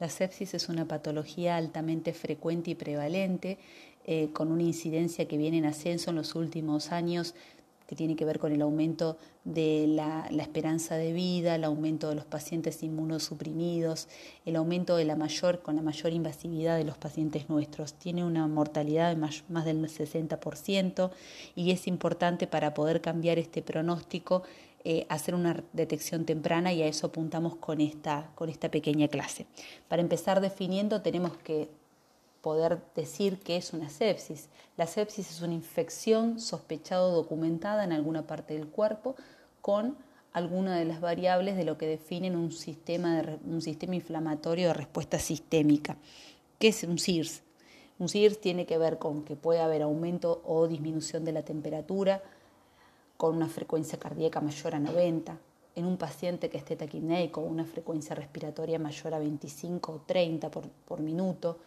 La sepsis es una patología altamente frecuente y prevalente, eh, con una incidencia que viene en ascenso en los últimos años que tiene que ver con el aumento de la, esperanza de vida, el aumento de los pacientes inmunosuprimidos, el aumento de la mayor, con la mayor invasividad de los pacientes nuestros. Tiene una mortalidad de más, más del 60% y es importante para poder cambiar este pronóstico eh, hacer una detección temprana y a eso apuntamos con esta, con esta pequeña clase. Para empezar definiendo tenemos que poder decir que es una sepsis. La sepsis es una infección sospechada o documentada en alguna parte del cuerpo con alguna de las variables de lo que definen un sistema, un sistema inflamatorio de respuesta sistémica. ¿Qué es un SIRS? Un SIRS tiene que ver con que puede haber aumento o disminución de la temperatura con una frecuencia cardíaca mayor a 90, en un paciente que esté taquipneico, una frecuencia respiratoria mayor a 25 o 30 por, por minuto,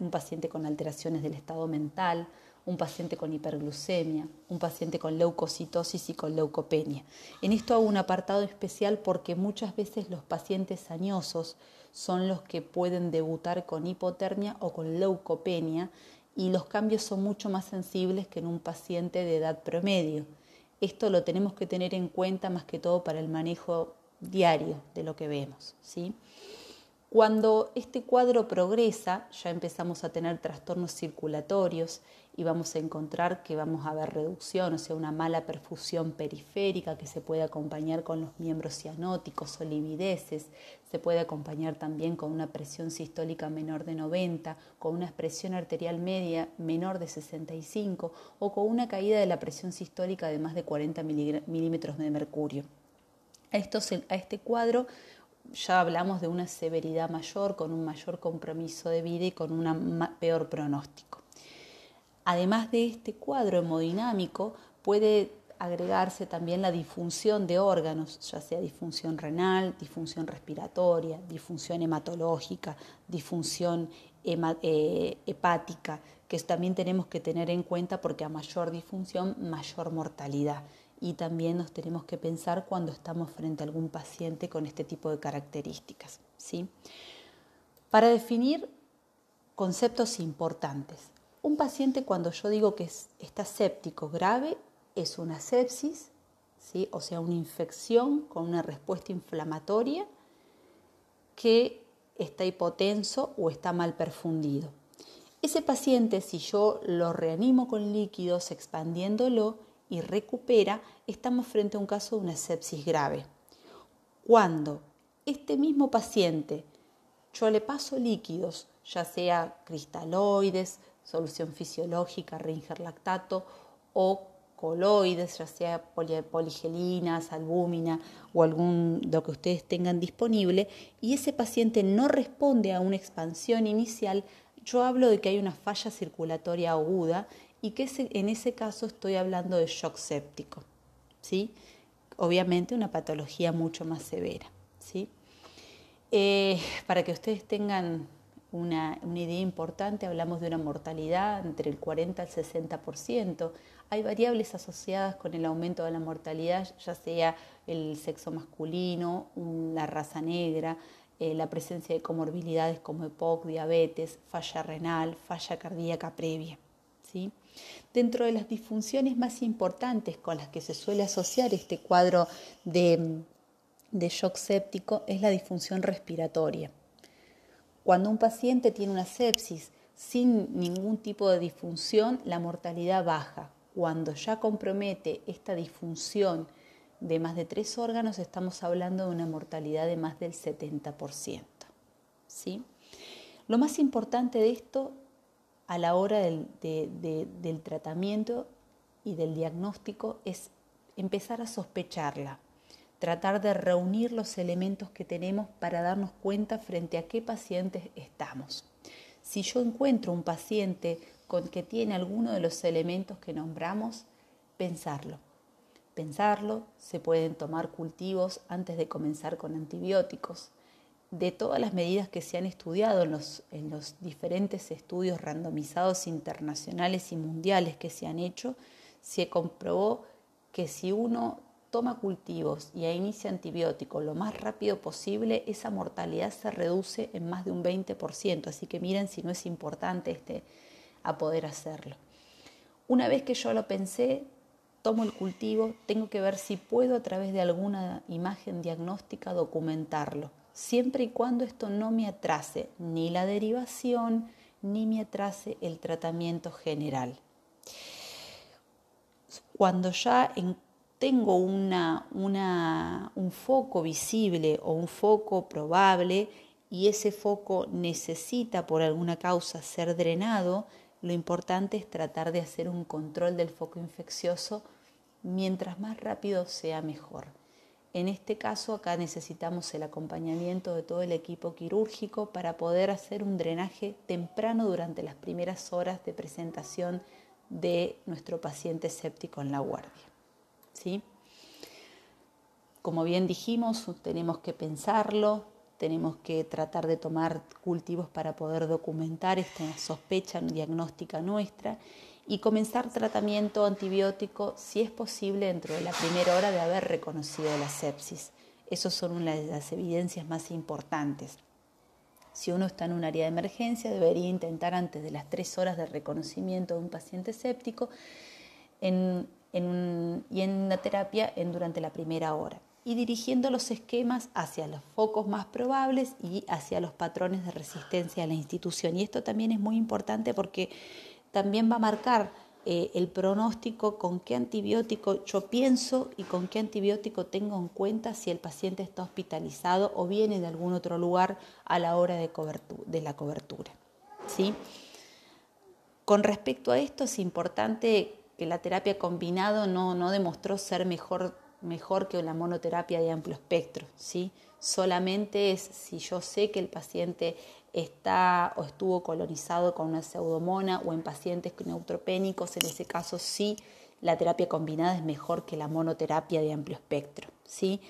un paciente con alteraciones del estado mental, un paciente con hiperglucemia, un paciente con leucocitosis y con leucopenia. En esto hago un apartado especial porque muchas veces los pacientes añosos son los que pueden debutar con hipotermia o con leucopenia y los cambios son mucho más sensibles que en un paciente de edad promedio. Esto lo tenemos que tener en cuenta más que todo para el manejo diario de lo que vemos. ¿sí? Cuando este cuadro progresa, ya empezamos a tener trastornos circulatorios y vamos a encontrar que vamos a ver reducción, o sea, una mala perfusión periférica que se puede acompañar con los miembros cianóticos o livideces, se puede acompañar también con una presión sistólica menor de 90, con una presión arterial media menor de 65 o con una caída de la presión sistólica de más de 40 milímetros de mercurio. A, a este cuadro ya hablamos de una severidad mayor, con un mayor compromiso de vida y con un peor pronóstico. Además de este cuadro hemodinámico, puede agregarse también la disfunción de órganos, ya sea disfunción renal, disfunción respiratoria, disfunción hematológica, disfunción eh, hepática, que también tenemos que tener en cuenta porque a mayor disfunción, mayor mortalidad y también nos tenemos que pensar cuando estamos frente a algún paciente con este tipo de características. ¿sí? Para definir conceptos importantes. Un paciente cuando yo digo que está séptico grave es una sepsis, ¿sí? o sea, una infección con una respuesta inflamatoria que está hipotenso o está mal perfundido. Ese paciente, si yo lo reanimo con líquidos expandiéndolo, y recupera, estamos frente a un caso de una sepsis grave. Cuando este mismo paciente yo le paso líquidos, ya sea cristaloides, solución fisiológica, Ringer lactato o coloides, ya sea poligelinas, albúmina o algún lo que ustedes tengan disponible, y ese paciente no responde a una expansión inicial, yo hablo de que hay una falla circulatoria aguda y que en ese caso estoy hablando de shock séptico, ¿sí? Obviamente una patología mucho más severa, ¿sí? Eh, para que ustedes tengan una, idea importante, hablamos de una mortalidad entre el 40 al 60%. Hay variables asociadas con el aumento de la mortalidad, ya sea el sexo masculino, la raza negra, eh, la presencia de comorbilidades como EPOC, diabetes, falla renal, falla cardíaca previa. ¿sí? Dentro de las disfunciones más importantes con las que se suele asociar este cuadro de, de shock séptico es la disfunción respiratoria. Cuando un paciente tiene una sepsis sin ningún tipo de disfunción, la mortalidad baja. Cuando ya compromete esta disfunción de más de tres órganos, estamos hablando de una mortalidad de más del 70%. ¿sí? Lo más importante de esto a la hora del, del tratamiento y del diagnóstico es empezar a sospecharla, tratar de reunir los elementos que tenemos para darnos cuenta frente a qué pacientes estamos. Si yo encuentro un paciente con que tiene alguno de los elementos que nombramos, pensarlo. Pensarlo, se pueden tomar cultivos antes de comenzar con antibióticos, de todas las medidas que se han estudiado en los, en los diferentes estudios randomizados internacionales y mundiales que se han hecho, se comprobó que si uno toma cultivos y inicia antibiótico lo más rápido posible, esa mortalidad se reduce en más de un 20%. Así que miren si no es importante este, a poder hacerlo. Una vez que yo lo pensé, tomo el cultivo, tengo que ver si puedo a través de alguna imagen diagnóstica documentarlo, siempre y cuando esto no me atrase ni la derivación ni me atrase el tratamiento general. Cuando ya tengo un foco visible o un foco probable y ese foco necesita por alguna causa ser drenado, lo importante es tratar de hacer un control del foco infeccioso mientras más rápido sea mejor. En este caso acá necesitamos el acompañamiento de todo el equipo quirúrgico para poder hacer un drenaje temprano durante las primeras horas de presentación de nuestro paciente séptico en la guardia. ¿Sí? Como bien dijimos, tenemos que pensarlo, tenemos que tratar de tomar cultivos para poder documentar esta sospecha diagnóstica nuestra y comenzar tratamiento antibiótico si es posible dentro de la primera hora de haber reconocido la sepsis. Esas son una de las evidencias más importantes. Si uno está en un área de emergencia, debería intentar antes de las tres horas de reconocimiento de un paciente séptico y en la terapia en, durante la primera hora y dirigiendo los esquemas hacia los focos más probables y hacia los patrones de resistencia a la institución. Y esto también es muy importante porque también va a marcar eh, el pronóstico con qué antibiótico yo pienso y con qué antibiótico tengo en cuenta si el paciente está hospitalizado o viene de algún otro lugar a la hora de, de la cobertura. ¿sí? Con respecto a esto es importante que la terapia combinado no, no demostró ser mejor, mejor que la monoterapia de amplio espectro. ¿sí? Solamente es si yo sé que el paciente está o estuvo colonizado con una pseudomona o en pacientes neutropénicos, en ese caso sí la terapia combinada es mejor que la monoterapia de amplio espectro, ¿sí?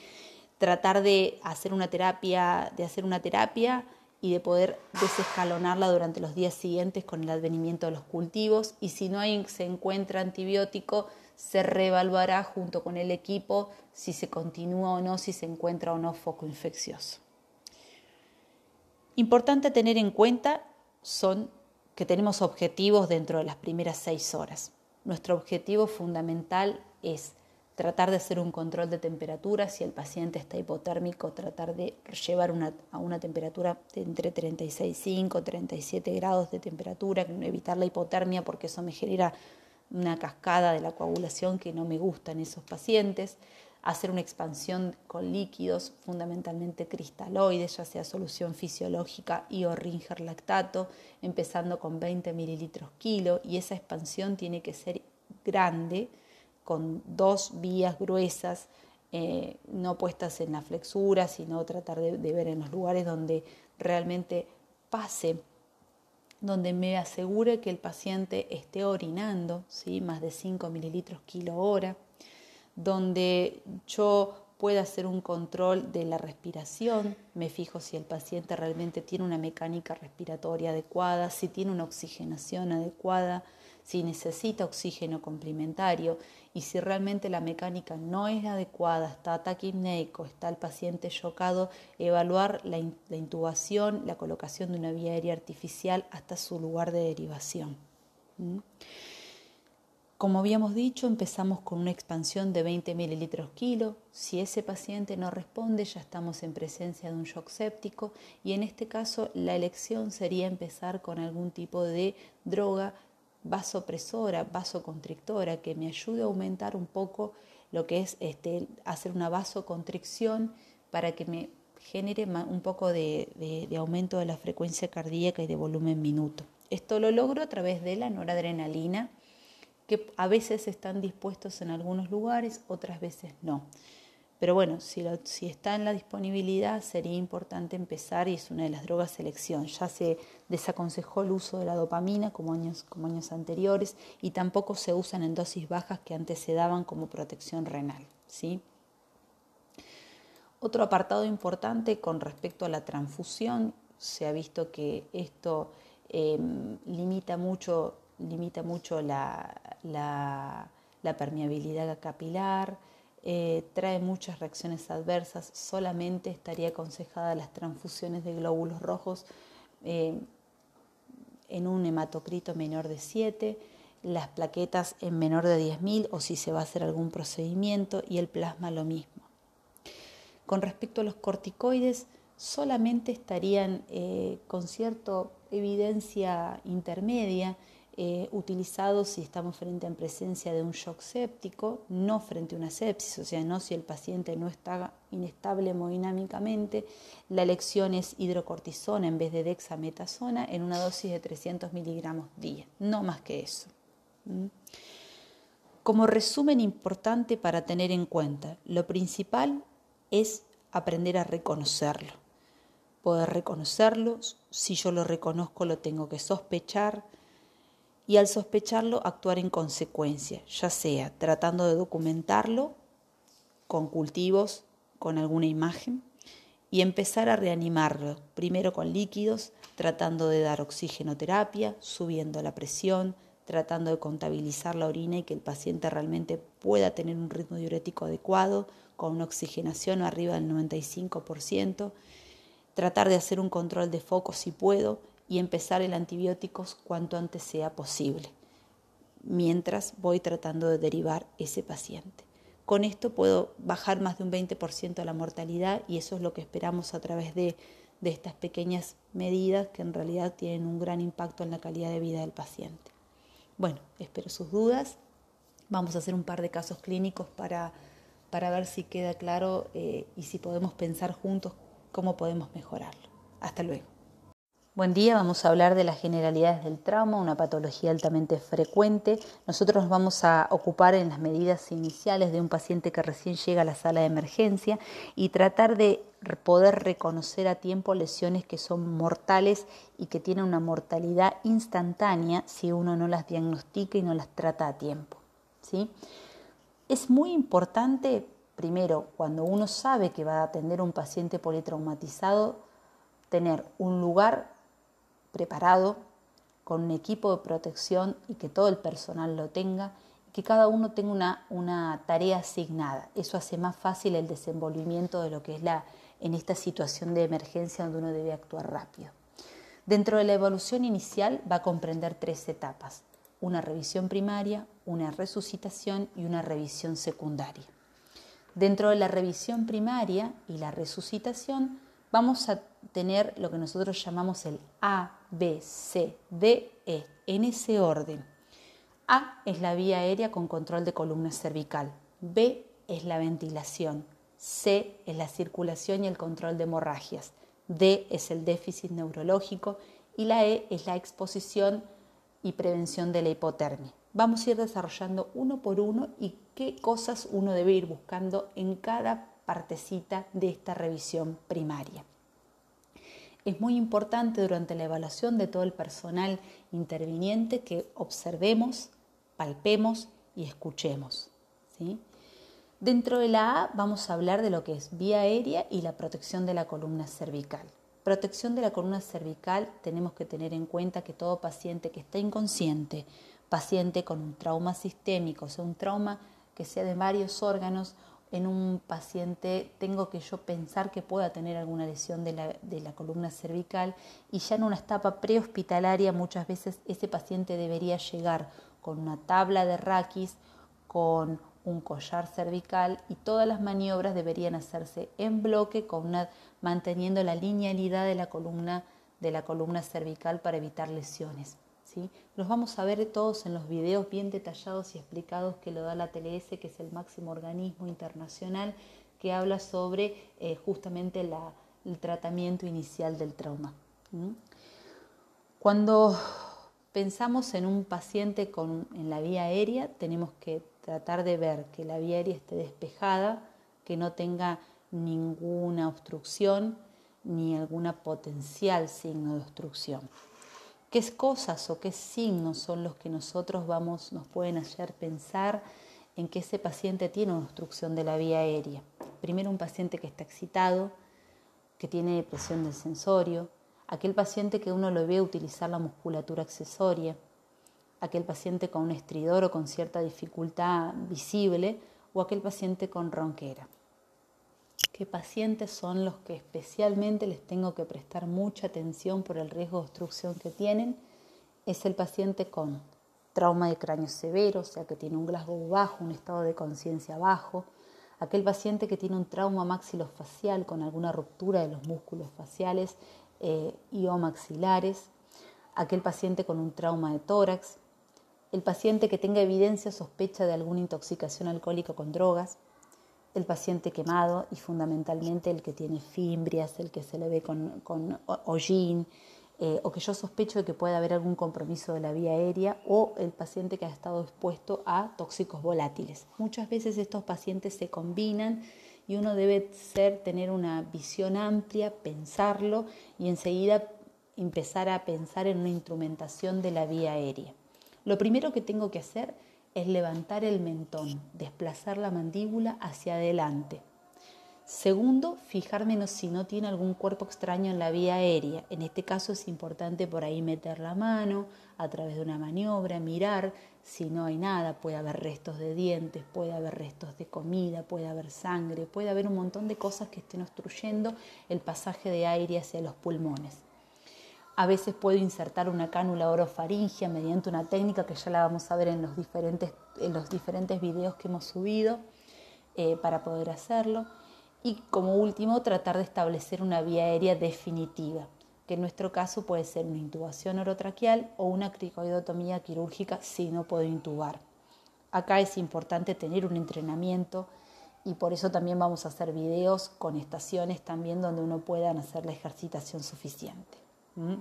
Tratar de hacer una terapia, de hacer una terapia y de poder desescalonarla durante los días siguientes con el advenimiento de los cultivos y si no se encuentra antibiótico, se reevaluará junto con el equipo si se continúa o no, si se encuentra o no foco infeccioso. Importante tener en cuenta son que tenemos objetivos dentro de las primeras seis horas. Nuestro objetivo fundamental es tratar de hacer un control de temperatura, si el paciente está hipotérmico, tratar de llevar a una temperatura entre 36,5 y 37 grados de temperatura, evitar la hipotermia porque eso me genera una cascada de la coagulación que no me gusta en esos pacientes. Hacer una expansión con líquidos, fundamentalmente cristaloides, ya sea solución fisiológica y o ringer lactato, empezando con 20 mililitros kilo, y esa expansión tiene que ser grande, con dos vías gruesas, eh, no puestas en la flexura, sino tratar de, ver en los lugares donde realmente pase donde me asegure que el paciente esté orinando, ¿sí? más de 5 mililitros kilo hora, donde yo pueda hacer un control de la respiración, me fijo si el paciente realmente tiene una mecánica respiratoria adecuada, si tiene una oxigenación adecuada, si necesita oxígeno complementario y si realmente la mecánica no es adecuada, está taquipneico, está el paciente chocado, evaluar la, intubación, la colocación de una vía aérea artificial hasta su lugar de derivación. Como habíamos dicho, empezamos con una expansión de 20 mililitros kilo. Si ese paciente no responde, ya estamos en presencia de un shock séptico y en este caso la elección sería empezar con algún tipo de droga vasopresora, vasoconstrictora, que me ayude a aumentar un poco lo que es este, hacer una vasoconstricción para que me genere un poco de, de aumento de la frecuencia cardíaca y de volumen minuto. Esto lo logro a través de la noradrenalina que a veces están dispuestos en algunos lugares, otras veces no. Pero bueno, si, está en la disponibilidad sería importante empezar y es una de las drogas elección. Ya se desaconsejó el uso de la dopamina como años, como años anteriores y tampoco se usan en dosis bajas que antes se daban como protección renal. ¿sí? Otro apartado importante con respecto a la transfusión, se ha visto que esto em, limita mucho limita mucho la, la, permeabilidad capilar, eh, trae muchas reacciones adversas, solamente estaría aconsejada las transfusiones de glóbulos rojos eh, en un hematocrito menor de 7, las plaquetas en menor de 10.000 o si se va a hacer algún procedimiento y el plasma lo mismo. Con respecto a los corticoides, solamente estarían eh, con cierta evidencia intermedia eh, utilizados si estamos frente a presencia de un shock séptico, no frente a una sepsis, o sea, no si el paciente no está inestable hemodinámicamente. La elección es hidrocortisona en vez de dexametasona en una dosis de 300 miligramos día, no más que eso. ¿Mm? Como resumen importante para tener en cuenta, lo principal es aprender a reconocerlo. Poder reconocerlo, si yo lo reconozco lo tengo que sospechar, y al sospecharlo actuar en consecuencia, ya sea tratando de documentarlo con cultivos, con alguna imagen, y empezar a reanimarlo, primero con líquidos, tratando de dar oxigenoterapia, subiendo la presión, tratando de contabilizar la orina y que el paciente realmente pueda tener un ritmo diurético adecuado, con una oxigenación arriba del 95%, tratar de hacer un control de foco si puedo y empezar el antibióticos cuanto antes sea posible, mientras voy tratando de derivar ese paciente. Con esto puedo bajar más de un 20% la mortalidad y eso es lo que esperamos a través de, de estas pequeñas medidas que en realidad tienen un gran impacto en la calidad de vida del paciente. Bueno, espero sus dudas. Vamos a hacer un par de casos clínicos para, para ver si queda claro eh, y si podemos pensar juntos cómo podemos mejorarlo. Hasta luego. Buen día, vamos a hablar de las generalidades del trauma, una patología altamente frecuente. Nosotros nos vamos a ocupar en las medidas iniciales de un paciente que recién llega a la sala de emergencia y tratar de poder reconocer a tiempo lesiones que son mortales y que tienen una mortalidad instantánea si uno no las diagnostica y no las trata a tiempo. ¿sí? Es muy importante, primero, cuando uno sabe que va a atender un paciente politraumatizado, tener un lugar preparado, con un equipo de protección y que todo el personal lo tenga, y que cada uno tenga una, una tarea asignada. Eso hace más fácil el desenvolvimiento de lo que es la, en esta situación de emergencia donde uno debe actuar rápido. Dentro de la evolución inicial va a comprender tres etapas, una revisión primaria, una resucitación y una revisión secundaria. Dentro de la revisión primaria y la resucitación vamos a tener lo que nosotros llamamos el A, B, C, D, E, en ese orden. A es la vía aérea con control de columna cervical, B es la ventilación, C es la circulación y el control de hemorragias, D es el déficit neurológico y la E es la exposición y prevención de la hipotermia. Vamos a ir desarrollando uno por uno y qué cosas uno debe ir buscando en cada partecita de esta revisión primaria. Es muy importante durante la evaluación de todo el personal interviniente que observemos, palpemos y escuchemos. Dentro de la A vamos a hablar de lo que es vía aérea y la protección de la columna cervical. Protección de la columna cervical tenemos que tener en cuenta que todo paciente que está inconsciente, paciente con un trauma sistémico, o sea, un trauma que sea de varios órganos, en un paciente tengo que yo pensar que pueda tener alguna lesión de la, de la columna cervical y ya en una etapa prehospitalaria muchas veces ese paciente debería llegar con una tabla de raquis, con un collar cervical y todas las maniobras deberían hacerse en bloque con una, manteniendo la linealidad de la columna de la columna cervical para evitar lesiones. Los vamos a ver todos en los videos bien detallados y explicados que lo da la TLS, que es el máximo organismo internacional que habla sobre eh, justamente el tratamiento inicial del trauma. Cuando pensamos en un paciente con, en la vía aérea, tenemos que tratar de ver que la vía aérea esté despejada, que no tenga ninguna obstrucción ni alguna potencial signo de obstrucción. ¿Qué cosas o qué signos son los que nosotros vamos, nos pueden hacer pensar en que ese paciente tiene una obstrucción de la vía aérea? Primero un paciente que está excitado, que tiene depresión del sensorio, aquel paciente que uno lo ve utilizar la musculatura accesoria, aquel paciente con un estridor o con cierta dificultad visible o aquel paciente con ronquera. ¿Qué pacientes son los que especialmente les tengo que prestar mucha atención por el riesgo de obstrucción que tienen? Es el paciente con trauma de cráneo severo, o sea que tiene un Glasgow bajo, un estado de conciencia bajo, aquel paciente que tiene un trauma maxilofacial con alguna ruptura de los músculos faciales eh, y o maxilares, aquel paciente con un trauma de tórax, el paciente que tenga evidencia o sospecha de alguna intoxicación alcohólica con drogas, el paciente quemado y fundamentalmente el que tiene fimbrias, el que se le ve con, con hollín, eh, o que yo sospecho de que pueda haber algún compromiso de la vía aérea, o el paciente que ha estado expuesto a tóxicos volátiles. Muchas veces estos pacientes se combinan y uno debe ser, tener una visión amplia, pensarlo y enseguida empezar a pensar en una instrumentación de la vía aérea. Lo primero que tengo que hacer es levantar el mentón, desplazar la mandíbula hacia adelante. Segundo, fijarme si no tiene algún cuerpo extraño en la vía aérea. En este caso es importante por ahí meter la mano a través de una maniobra, mirar si no hay nada. Puede haber restos de dientes, puede haber restos de comida, puede haber sangre, puede haber un montón de cosas que estén obstruyendo el pasaje de aire hacia los pulmones. A veces puedo insertar una cánula orofaringia mediante una técnica que ya la vamos a ver en los diferentes, en los diferentes videos que hemos subido eh, para poder hacerlo. Y como último, tratar de establecer una vía aérea definitiva, que en nuestro caso puede ser una intubación orotraqueal o una cricoidotomía quirúrgica si no puedo intubar. Acá es importante tener un entrenamiento y por eso también vamos a hacer videos con estaciones también donde uno pueda hacer la ejercitación suficiente. ¿Mm?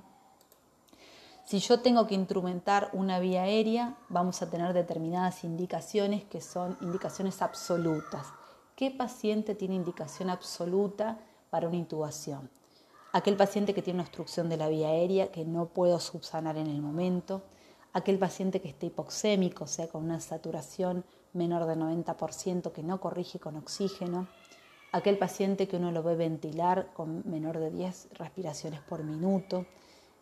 Si yo tengo que instrumentar una vía aérea, vamos a tener determinadas indicaciones que son indicaciones absolutas. ¿Qué paciente tiene indicación absoluta para una intubación? Aquel paciente que tiene una obstrucción de la vía aérea que no puedo subsanar en el momento. Aquel paciente que esté hipoxémico, o sea, con una saturación menor del 90% que no corrige con oxígeno aquel paciente que uno lo ve ventilar con menor de 10 respiraciones por minuto,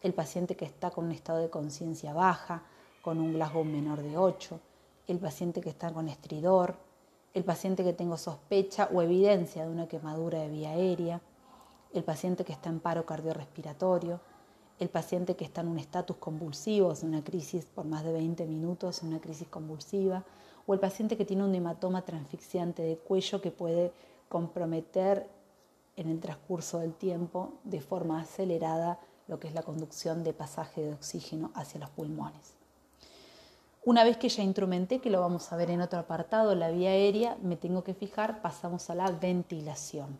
el paciente que está con un estado de conciencia baja, con un Glasgow menor de 8, el paciente que está con estridor, el paciente que tengo sospecha o evidencia de una quemadura de vía aérea, el paciente que está en paro cardiorrespiratorio, el paciente que está en un estatus convulsivo, en una crisis por más de 20 minutos, en una crisis convulsiva, o el paciente que tiene un hematoma transfixiante de cuello que puede comprometer en el transcurso del tiempo de forma acelerada lo que es la conducción de pasaje de oxígeno hacia los pulmones. Una vez que ya instrumenté, que lo vamos a ver en otro apartado, la vía aérea, me tengo que fijar, pasamos a la ventilación.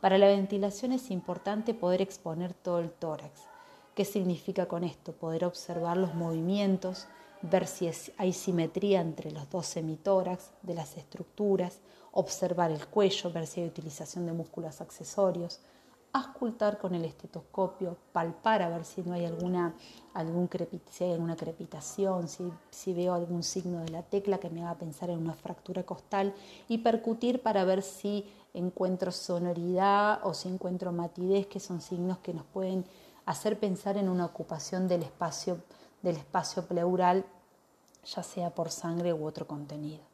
Para la ventilación es importante poder exponer todo el tórax. ¿Qué significa con esto? Poder observar los movimientos, ver si hay simetría entre los dos semitórax de las estructuras, observar el cuello, ver si hay utilización de músculos accesorios, auscultar con el estetoscopio, palpar a ver si no hay alguna, alguna crepitación, si, si veo algún signo de la tecla que me haga pensar en una fractura costal y percutir para ver si encuentro sonoridad o si encuentro matidez, que son signos que nos pueden hacer pensar en una ocupación del espacio, del espacio pleural, ya sea por sangre u otro contenido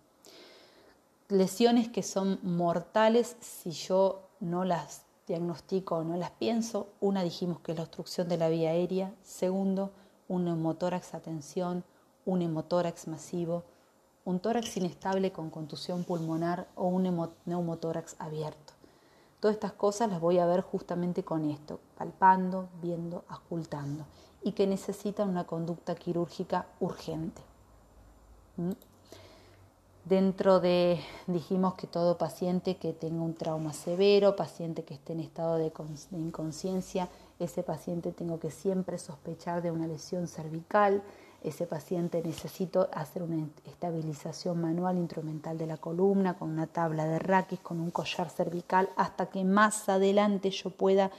lesiones que son mortales si yo no las diagnostico o no las pienso. Una dijimos que es la obstrucción de la vía aérea. Segundo, un neumotórax a tensión, un hemotórax masivo, un tórax inestable con contusión pulmonar o un neumotórax abierto. Todas estas cosas las voy a ver justamente con esto, palpando, viendo, ocultando, y que necesitan una conducta quirúrgica urgente. ¿Mm? Dentro de, dijimos que todo paciente que tenga un trauma severo, paciente que esté en estado de, inconsciencia, ese paciente tengo que siempre sospechar de una lesión cervical, ese paciente necesito hacer una estabilización manual instrumental de la columna con una tabla de raquis, con un collar cervical, hasta que más adelante yo pueda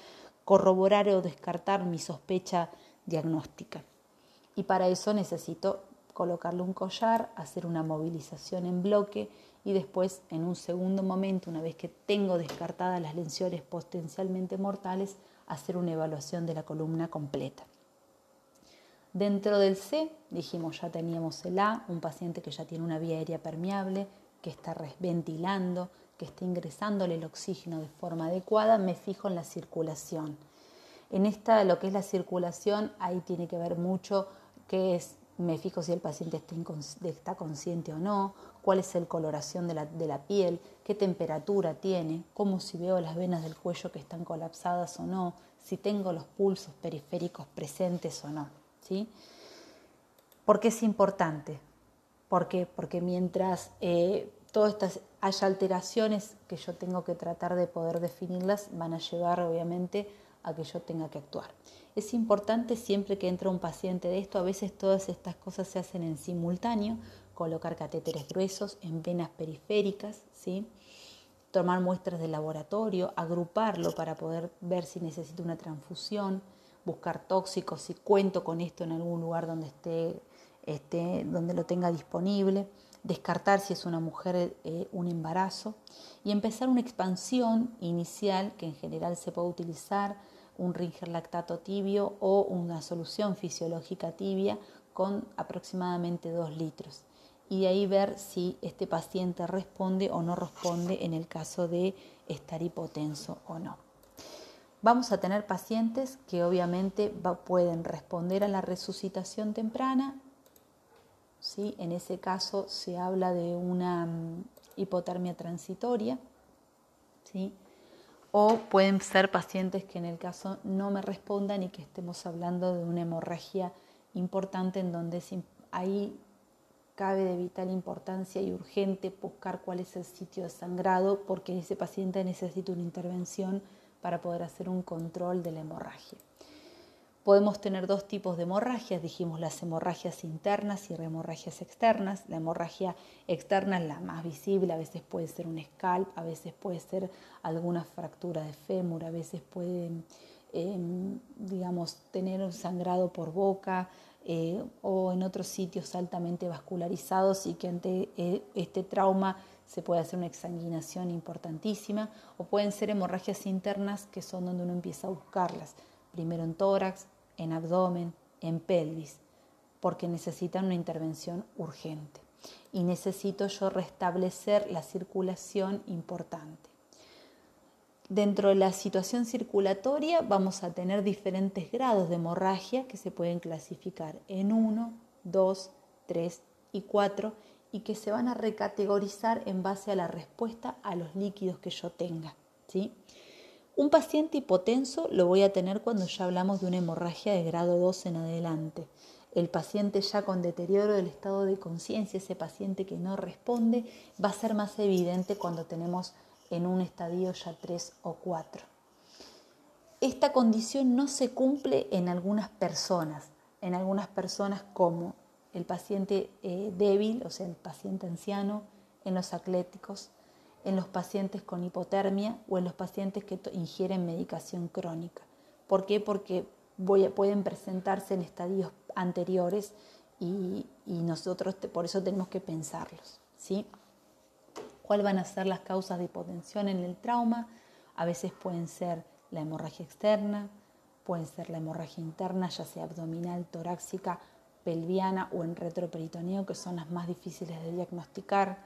corroborar o descartar mi sospecha diagnóstica. Y para eso necesito colocarle un collar, hacer una movilización en bloque y después, en un segundo momento, una vez que tengo descartadas las lesiones potencialmente mortales, hacer una evaluación de la columna completa. Dentro del C, dijimos ya teníamos el A, un paciente que ya tiene una vía aérea permeable, que está ventilando, que está ingresándole el oxígeno de forma adecuada, me fijo en la circulación. En esta, lo que es la circulación, ahí tiene que ver mucho qué es, me fijo si el paciente está, consciente o no, cuál es la coloración de la, de la piel, qué temperatura tiene, cómo si veo las venas del cuello que están colapsadas o no, si tengo los pulsos periféricos presentes o no. ¿sí? ¿Por qué es importante? ¿Por qué? Porque mientras eh, todas estas haya alteraciones que yo tengo que tratar de poder definirlas, van a llevar obviamente a que yo tenga que actuar. Es importante siempre que entra un paciente de esto, a veces todas estas cosas se hacen en simultáneo, colocar catéteres gruesos en venas periféricas, ¿sí? tomar muestras de laboratorio, agruparlo para poder ver si necesita una transfusión, buscar tóxicos, si cuento con esto en algún lugar donde esté, esté donde lo tenga disponible, descartar si es una mujer eh, un embarazo y empezar una expansión inicial que en general se puede utilizar un ringer lactato tibio o una solución fisiológica tibia con aproximadamente 2 litros y de ahí ver si este paciente responde o no responde en el caso de estar hipotenso o no. Vamos a tener pacientes que obviamente pueden responder a la resucitación temprana. ¿sí? En ese caso se habla de una mm, hipotermia transitoria. ¿sí? O pueden ser pacientes que en el caso no me respondan y que estemos hablando de una hemorragia importante en donde hay cabe de vital importancia y urgente buscar cuál es el sitio de sangrado porque ese paciente necesita una intervención para poder hacer un control de la hemorragia. Podemos tener dos tipos de hemorragias, dijimos las hemorragias internas y hemorragias externas. La hemorragia externa es la más visible, a veces puede ser un scalp, a veces puede ser alguna fractura de fémur, a veces puede, em, digamos, tener un sangrado por boca, eh, o en otros sitios altamente vascularizados y que ante eh, este trauma se puede hacer una exsanguinación importantísima o pueden ser hemorragias internas que son donde uno empieza a buscarlas, primero en tórax, en abdomen, en pelvis, porque necesitan una intervención urgente y necesito yo restablecer la circulación importante. Dentro de la situación circulatoria vamos a tener diferentes grados de hemorragia que se pueden clasificar en 1, 2, 3 y 4 y que se van a recategorizar en base a la respuesta a los líquidos que yo tenga. ¿sí? Un paciente hipotenso lo voy a tener cuando ya hablamos de una hemorragia de grado 2 en adelante. El paciente ya con deterioro del estado de conciencia, ese paciente que no responde, va a ser más evidente cuando tenemos en un estadio ya 3 o 4. Esta condición no se cumple en algunas personas, en algunas personas como el paciente eh, débil, o sea, el paciente anciano, en los atléticos, en los pacientes con hipotermia o en los pacientes que ingieren medicación crónica. ¿Por qué? Porque pueden presentarse en estadios anteriores y, nosotros por eso tenemos que pensarlos. ¿sí? cuáles van a ser las causas de hipotensión en el trauma. A veces pueden ser la hemorragia externa, pueden ser la hemorragia interna, ya sea abdominal, torácica, pelviana o en retroperitoneo, que son las más difíciles de diagnosticar.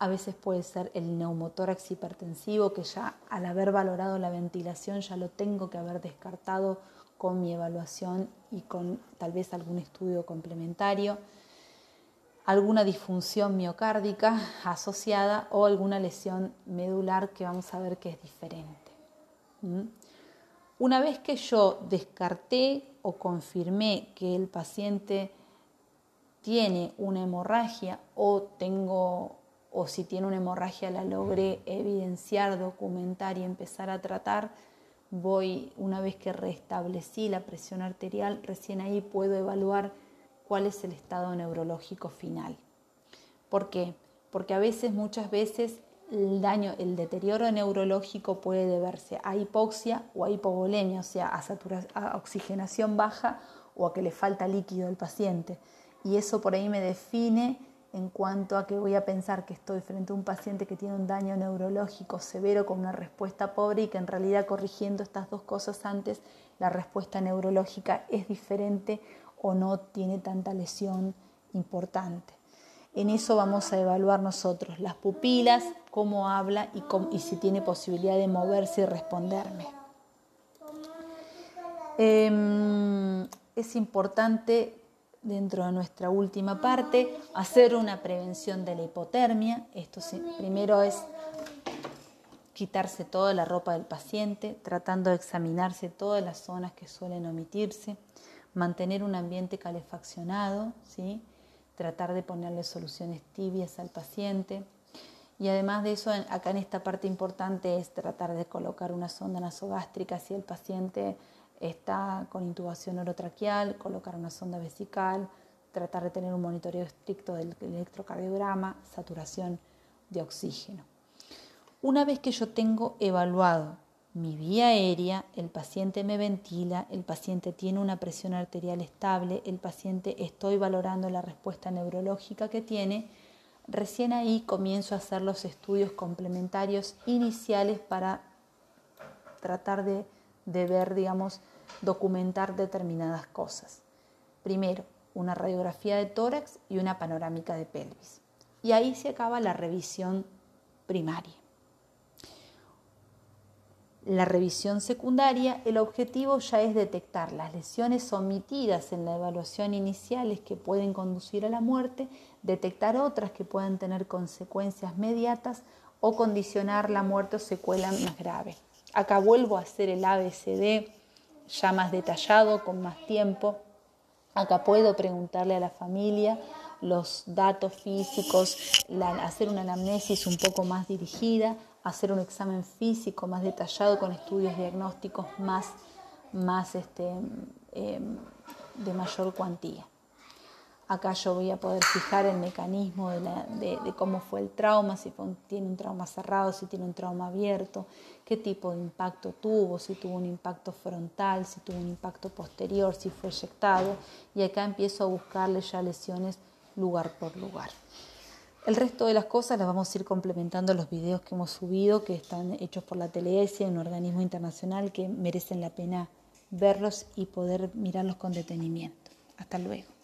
A veces puede ser el neumotórax hipertensivo, que ya al haber valorado la ventilación ya lo tengo que haber descartado con mi evaluación y con tal vez algún estudio complementario alguna disfunción miocárdica asociada o alguna lesión medular que vamos a ver que es diferente. ¿Mm? Una vez que yo descarté o confirmé que el paciente tiene una hemorragia o tengo o si tiene una hemorragia la logré evidenciar, documentar y empezar a tratar, voy una vez que restablecí la presión arterial, recién ahí puedo evaluar cuál es el estado neurológico final. ¿Por qué? Porque a veces, muchas veces, el daño, el deterioro neurológico puede deberse a hipoxia o a hipovolemia, o sea, a, a oxigenación baja o a que le falta líquido al paciente. Y eso por ahí me define en cuanto a que voy a pensar que estoy frente a un paciente que tiene un daño neurológico severo con una respuesta pobre y que en realidad corrigiendo estas dos cosas antes, la respuesta neurológica es diferente o no tiene tanta lesión importante. En eso vamos a evaluar nosotros las pupilas, cómo habla y, si tiene posibilidad de moverse y responderme. Em, es importante dentro de nuestra última parte hacer una prevención de la hipotermia. Esto primero es quitarse toda la ropa del paciente, tratando de examinarse todas las zonas que suelen omitirse, mantener un ambiente calefaccionado, ¿sí? tratar de ponerle soluciones tibias al paciente. Y además de eso, acá en esta parte importante es tratar de colocar una sonda nasogástrica si el paciente está con intubación orotraqueal, colocar una sonda vesical, tratar de tener un monitoreo estricto del electrocardiograma, saturación de oxígeno. Una vez que yo tengo evaluado mi vía aérea, el paciente me ventila, el paciente tiene una presión arterial estable, el paciente estoy valorando la respuesta neurológica que tiene, recién ahí comienzo a hacer los estudios complementarios iniciales para tratar de, de ver, digamos, documentar determinadas cosas. Primero, una radiografía de tórax y una panorámica de pelvis. Y ahí se acaba la revisión primaria. La revisión secundaria, el objetivo ya es detectar las lesiones omitidas en la evaluación iniciales que pueden conducir a la muerte, detectar otras que puedan tener consecuencias mediatas o condicionar la muerte o secuela más grave. Acá vuelvo a hacer el ABCD ya más detallado, con más tiempo. Acá puedo preguntarle a la familia los datos físicos, hacer una anamnesis un poco más dirigida, hacer un examen físico más detallado con estudios diagnósticos más, más este, em, de mayor cuantía. Acá yo voy a poder fijar el mecanismo de, cómo fue el trauma, si tiene un trauma cerrado, si tiene un trauma abierto, qué tipo de impacto tuvo, si tuvo un impacto frontal, si tuvo un impacto posterior, si fue eyectado. Y acá empiezo a buscarle ya lesiones lugar por lugar. El resto de las cosas las vamos a ir complementando en los videos que hemos subido, que están hechos por la TLS, un organismo internacional que merecen la pena verlos y poder mirarlos con detenimiento. Hasta luego.